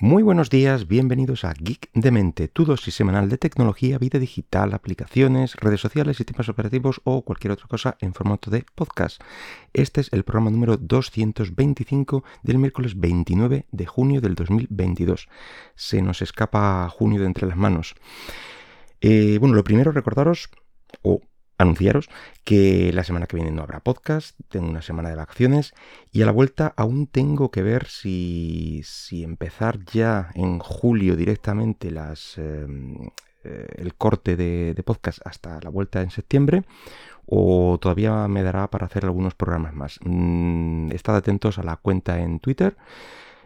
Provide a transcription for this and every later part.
Muy buenos días, bienvenidos a Geek de Mente, tu dosis semanal de tecnología, vida digital, aplicaciones, redes sociales, sistemas operativos o cualquier otra cosa en formato de podcast. Este es el programa número 225 del miércoles 29 de junio del 2022. Se nos escapa junio de entre las manos. Eh, bueno, lo primero recordaros, o anunciaros que la semana que viene no habrá podcast, tengo una semana de vacaciones y a la vuelta aún tengo que ver si, empezar ya en julio directamente em, eh, el corte de, podcast hasta la vuelta en septiembre o todavía me dará para hacer algunos programas más. Mm, estad atentos a la cuenta en Twitter.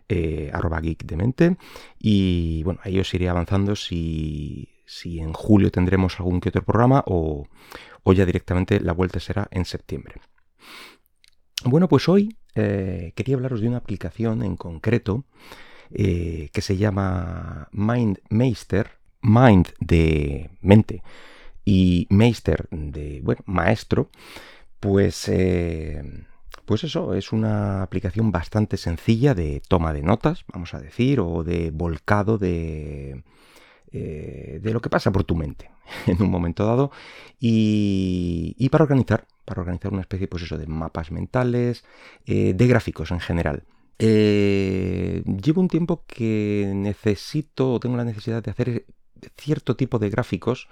Eh, arroba geek de mente y bueno ahí os iré avanzando si, si en julio tendremos algún que otro programa o, o ya directamente la vuelta será en septiembre. Bueno, pues hoy eh, quería hablaros de una aplicación en concreto eh, que se llama MindMeister, Mind de mente y Meister de, bueno, maestro, pues, eh, pues eso, es una aplicación bastante sencilla de toma de notas, vamos a decir, o de volcado de, eh, de lo que pasa por tu mente en un momento dado y, para organizar, para organizar una especie pues eso, de mapas mentales, eh, de gráficos en general. Eh, llevo un tiempo que necesito, tengo la necesidad de hacer cierto tipo de gráficos,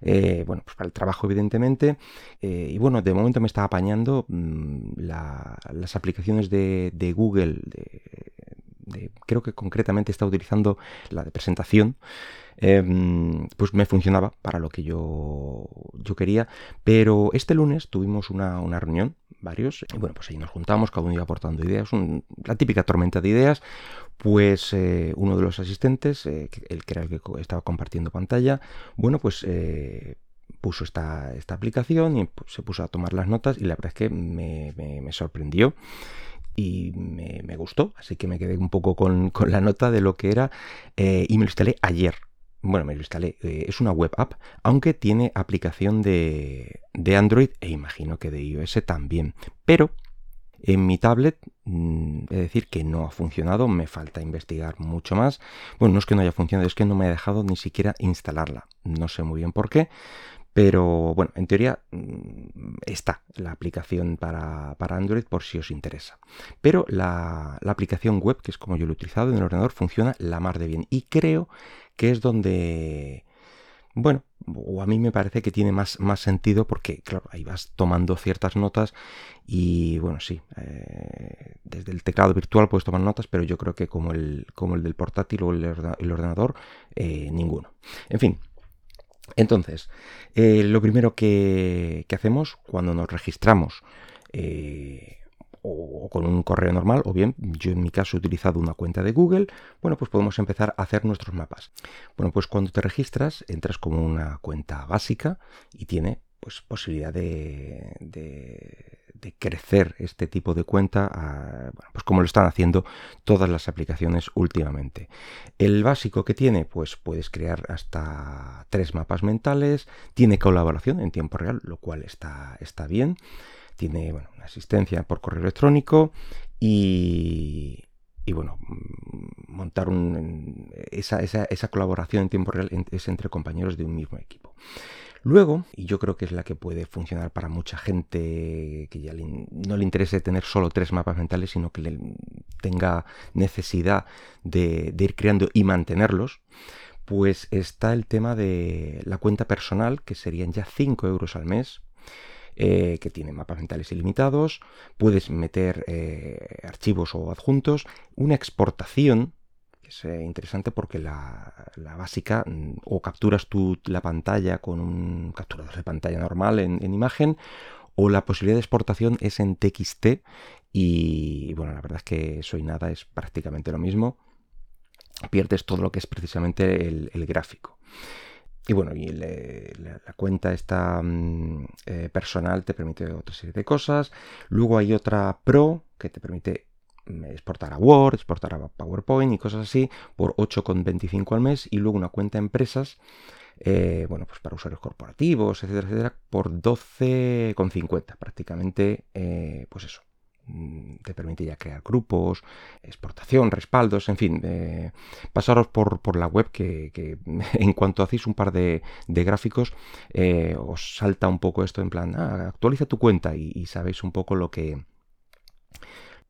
bueno, pues para el trabajo evidentemente, y bueno, de momento me está apañando mm, las aplicaciones de, de Google, de, creo que concretamente está utilizando la de presentación, Em, pues me funcionaba para lo que yo, yo quería. Pero este lunes tuvimos una, reunión, varios, y bueno, pues ahí nos juntamos, cada uno iba aportando ideas, la típica tormenta de ideas, pues eh, uno de los asistentes, eh, el que era el que estaba compartiendo pantalla, bueno, pues... Eh, puso esta, esta, aplicación y pues, se puso a tomar las notas y la verdad es que me, sorprendió y me, gustó, así que me quedé un poco con, la nota de lo que era y me lo instalé ayer bueno, me lo instalé, eh, es una web app, aunque tiene aplicación de, Android e imagino que de iOS también. Pero en mi tablet, mm, es decir, que no ha funcionado, me falta investigar mucho más. Bueno, no es que no haya funcionado, es que no me ha dejado ni siquiera instalarla. No sé muy bien por qué, pero bueno, en teoría mm, está la aplicación para, Android por si os interesa. Pero la, la, aplicación web, que es como yo lo he utilizado en el ordenador, funciona la mar de bien. Y creo que es donde, bueno, o a mí me parece que tiene más, más sentido porque, claro, ahí vas tomando ciertas notas y, bueno, sí, eh, desde el teclado virtual puedes tomar notas, pero yo creo que como el, como el del portátil o el, ordenador, eh, ninguno. En fin. Entonces, eh, lo primero que, hacemos cuando nos registramos o con un correo normal, o bien yo en mi caso he utilizado una cuenta de Google, bueno, pues podemos empezar a hacer nuestros mapas. Bueno, pues cuando te registras, entras como una cuenta básica y tiene pues posibilidad de, crecer este tipo de cuenta, pues como lo están haciendo todas las aplicaciones últimamente. El básico que tiene, pues puedes crear hasta tres mapas mentales, tiene colaboración en tiempo real, lo cual está, está bien tiene una asistencia por correo electrónico y, y bueno, mm, montar un, esa, esa, esa, colaboración en tiempo real es entre compañeros de un mismo equipo. Luego, y yo creo que es la que puede funcionar para mucha gente que ya no le interese tener solo tres mapas mentales, sino que le tenga necesidad de, ir creando y mantenerlos, pues está el tema de la cuenta personal, que serían ya 5 euros al mes, eh, que tiene mapas mentales ilimitados, puedes meter eh, archivos o adjuntos, una exportación, es interesante porque la, básica, mm, o capturas tú la pantalla con un capturador de pantalla normal en, imagen, o la posibilidad de exportación es en TXT y bueno, la verdad es que eso y nada es prácticamente lo mismo. Pierdes todo lo que es precisamente el gráfico. Y bueno, y la, cuenta esta mm, eh, personal te permite otra serie de cosas. Luego hay otra Pro que te permite exportar a Word, exportar a PowerPoint y cosas así por 8,25 al mes. Y luego una cuenta empresas, eh, bueno, pues para usuarios corporativos, etcétera, etcétera, por 12,50. Prácticamente, eh, pues eso, Mm, te permite ya crear grupos, exportación, respaldos, en fin, eh, pasaros por, la web que, en cuanto hacéis un par de, gráficos os salta un poco esto en plan, ah, actualiza tu cuenta y, sabéis un poco lo que,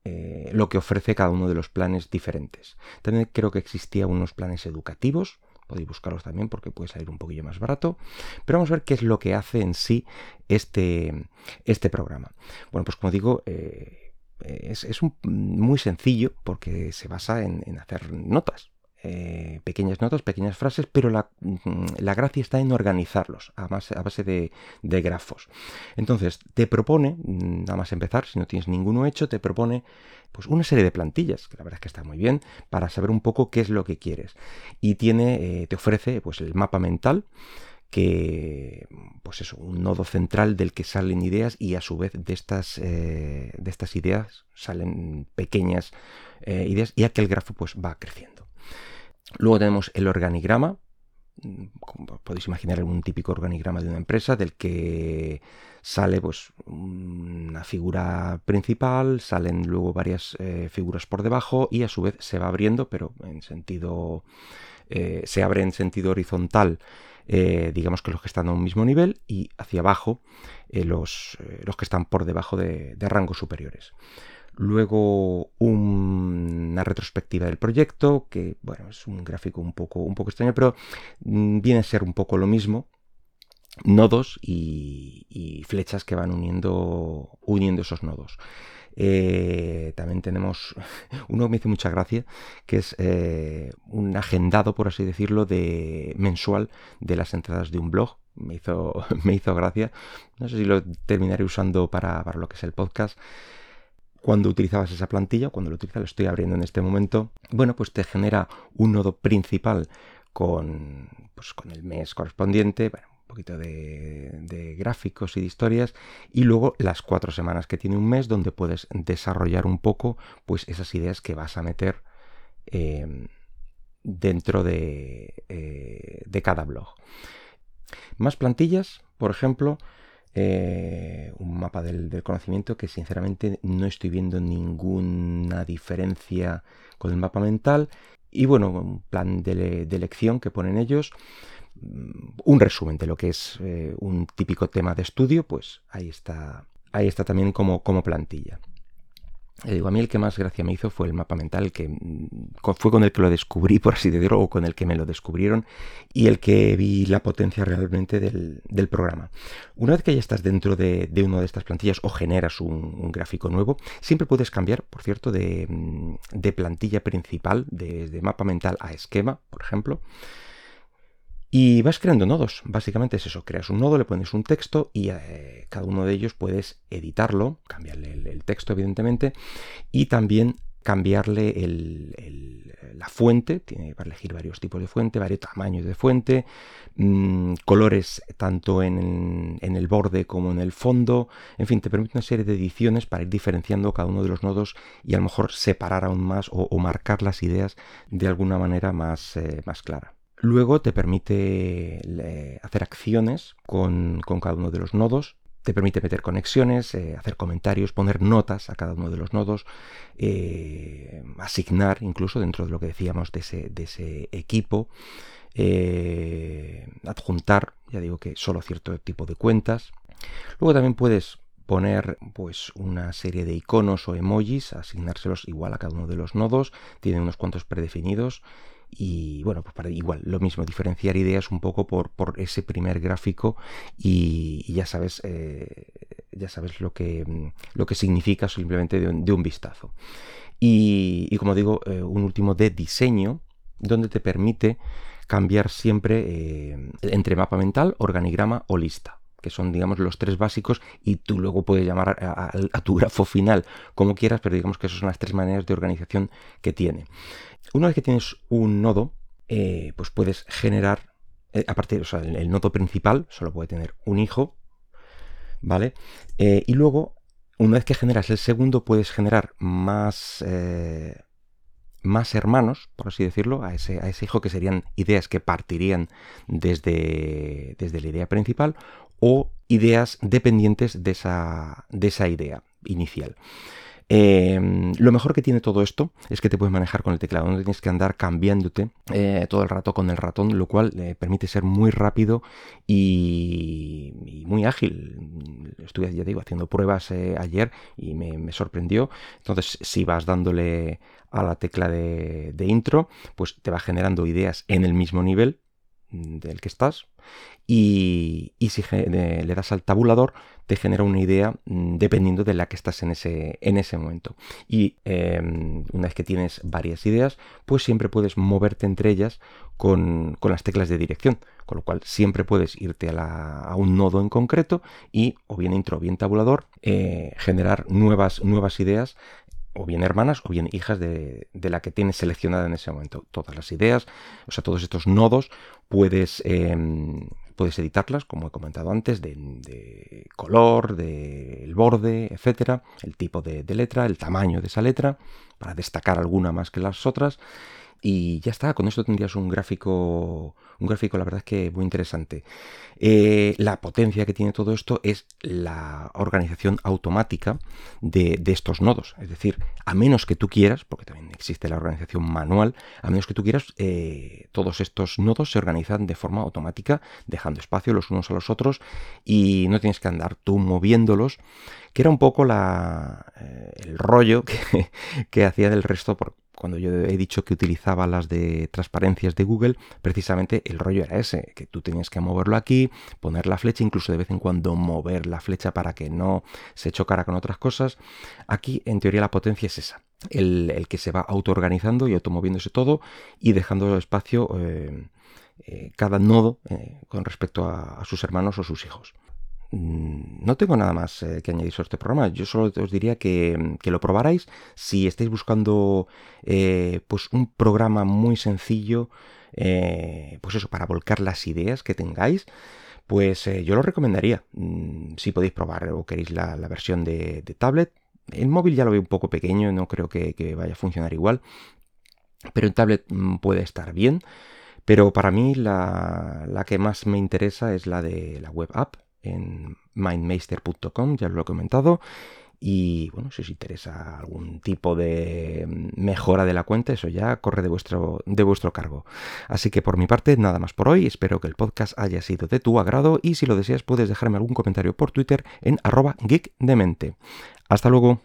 eh, lo que ofrece cada uno de los planes diferentes. También creo que existía unos planes educativos, podéis buscarlos también porque puede salir un poquillo más barato. Pero vamos a ver qué es lo que hace en sí este, este programa. Bueno, pues como digo, es, muy sencillo porque se basa en, hacer notas. Eh, pequeñas notas, pequeñas frases, pero mm, la, gracia está en organizarlos a base, de, grafos. Entonces, te propone, mm, nada más empezar, si no tienes ninguno hecho, te propone pues una serie de plantillas, que la verdad es que está muy bien, para saber un poco qué es lo que quieres. Y tiene, eh, te ofrece pues el mapa mental, que, pues eso, un nodo central del que salen ideas y a su vez de estas, eh, de estas ideas salen pequeñas ideas y aquel grafo pues va creciendo. Luego tenemos el organigrama, como podéis imaginar un típico organigrama de una empresa del que sale pues una figura principal, salen luego varias eh, figuras por debajo y a su vez se va abriendo, pero en sentido se abre en sentido horizontal eh, digamos que los que están a un mismo nivel y hacia abajo eh, los, eh, los, que están por debajo de, rangos superiores. Luego una retrospectiva del proyecto, que bueno, es un gráfico un poco, un poco extraño, pero mm, viene a ser un poco lo mismo. Nodos y, flechas que van uniendo, uniendo esos nodos. Eh, también tenemos uno que me hizo mucha gracia, que es eh, un agendado, por así decirlo, de mensual de las entradas de un blog. Me hizo, me hizo gracia. No sé si lo terminaré usando para, lo que es el podcast cuando utilizabas esa plantilla, cuando lo utilizas, lo estoy abriendo en este momento, bueno, pues te genera un nodo principal con, pues con el mes correspondiente, un poquito de, gráficos y de historias, y luego las cuatro semanas que tiene un mes donde puedes desarrollar un poco pues esas ideas que vas a meter em, dentro de, eh, de, cada blog. Más plantillas, por ejemplo, eh, un mapa del, conocimiento que sinceramente no estoy viendo ninguna diferencia con el mapa mental. Y bueno, un plan de, lección que ponen ellos. Mm, un resumen de lo que es eh, un típico tema de estudio, pues ahí está, ahí está también como, como plantilla. Digo, a mí el que más gracia me hizo fue el mapa mental, que mm, fue con el que lo descubrí, por así decirlo, o con el que me lo descubrieron, y el que vi la potencia realmente del, programa. Una vez que ya estás dentro de, de una de estas plantillas o generas un, gráfico nuevo, siempre puedes cambiar, por cierto, de, mm, de plantilla principal, desde mapa mental a esquema, por ejemplo. Y vas creando nodos, básicamente es eso, creas un nodo, le pones un texto y eh, cada uno de ellos puedes editarlo, cambiarle el, texto evidentemente, y también cambiarle la fuente, tiene para elegir varios tipos de fuente, varios tamaños de fuente, mm, colores tanto en el, borde como en el fondo, en fin, te permite una serie de ediciones para ir diferenciando cada uno de los nodos y a lo mejor separar aún más o, marcar las ideas de alguna manera más, eh, más clara. Luego te permite hacer acciones con, cada uno de los nodos, te permite meter conexiones, eh, hacer comentarios, poner notas a cada uno de los nodos, eh, asignar incluso dentro de lo que decíamos de ese, equipo, eh, adjuntar, ya digo que solo cierto tipo de cuentas. Luego también puedes poner pues una serie de iconos o emojis, asignárselos igual a cada uno de los nodos, tiene unos cuantos predefinidos y bueno, pues para igual, lo mismo, diferenciar ideas un poco por, por ese primer gráfico y, ya sabes, eh, ya sabes lo que, lo que significa simplemente de un, vistazo. Y, como digo, eh, un último de diseño, donde te permite cambiar siempre eh, entre mapa mental, organigrama o lista que son, digamos, los tres básicos, y tú luego puedes llamar a, tu grafo final como quieras, pero digamos que esas son las tres maneras de organización que tiene. Una vez que tienes un nodo, eh, pues puedes generar, eh, aparte, o sea, el, nodo principal solo puede tener un hijo, ¿vale? Eh, y luego, una vez que generas el segundo, puedes generar más, más hermanos, por así decirlo, a ese, a ese hijo que serían ideas que partirían desde, desde la idea principal o ideas dependientes de esa, de esa idea inicial. Em, lo mejor que tiene todo esto es que te puedes manejar con el teclado, no tienes que andar cambiándote eh, todo el rato con el ratón, lo cual eh, permite ser muy rápido y, muy ágil. Estuve, ya digo, haciendo pruebas eh, ayer y me, sorprendió. Entonces, si vas dándole a la tecla de intro, pues te va generando ideas en el mismo nivel del que estás y, si le das al tabulador te genera una idea mm, dependiendo de la que estás en ese, en ese momento. Y em, una vez que tienes varias ideas, pues siempre puedes moverte entre ellas con, las teclas de dirección, con lo cual siempre puedes irte a, un nodo en concreto y o bien intro o bien tabulador eh, generar nuevas, nuevas ideas o bien hermanas o bien hijas de, la que tienes seleccionada en ese momento. Todas las ideas, o sea, todos estos nodos puedes, em, puedes editarlas, como he comentado antes, de, color, del borde, etcétera, el tipo de, de letra, el tamaño de esa letra, para destacar alguna más que las otras. Y ya está, con esto tendrías un gráfico, un gráfico la verdad es que muy interesante. Eh, la potencia que tiene todo esto es la organización automática de, estos nodos. Es decir, a menos que tú quieras, porque también existe la organización manual, a menos que tú quieras, eh, todos estos nodos se organizan de forma automática, dejando espacio los unos a los otros y no tienes que andar tú moviéndolos, que era un poco la, eh, el rollo que, que hacía del resto. Por, cuando yo he dicho que utilizaba las de transparencias de Google, precisamente el rollo era ese, que tú tenías que moverlo aquí, poner la flecha, incluso de vez en cuando mover la flecha para que no se chocara con otras cosas. Aquí, en teoría, la potencia es esa, el, que se va autoorganizando y automoviéndose todo y dejando espacio eh, eh, cada nodo eh, con respecto a sus hermanos o sus hijos. Mm, no tengo nada más eh, que añadir sobre este programa. Yo solo os diría que, lo probarais si estáis buscando eh, pues un programa muy sencillo, eh, pues eso, para volcar las ideas que tengáis. Pues yo lo recomendaría. Mm, si podéis probar o queréis la, versión de, tablet. El móvil ya lo veo un poco pequeño, no creo que, vaya a funcionar igual. Pero en tablet mm, puede estar bien. Pero para mí la, la que más me interesa es la de la web app, en mindmeister.com, ya lo he comentado. Y bueno, si os interesa algún tipo de mejora de la cuenta, eso ya corre de vuestro, de vuestro cargo. Así que por mi parte, nada más por hoy. Espero que el podcast haya sido de tu agrado y si lo deseas puedes dejarme algún comentario por Twitter en arroba geekdemente. Hasta luego.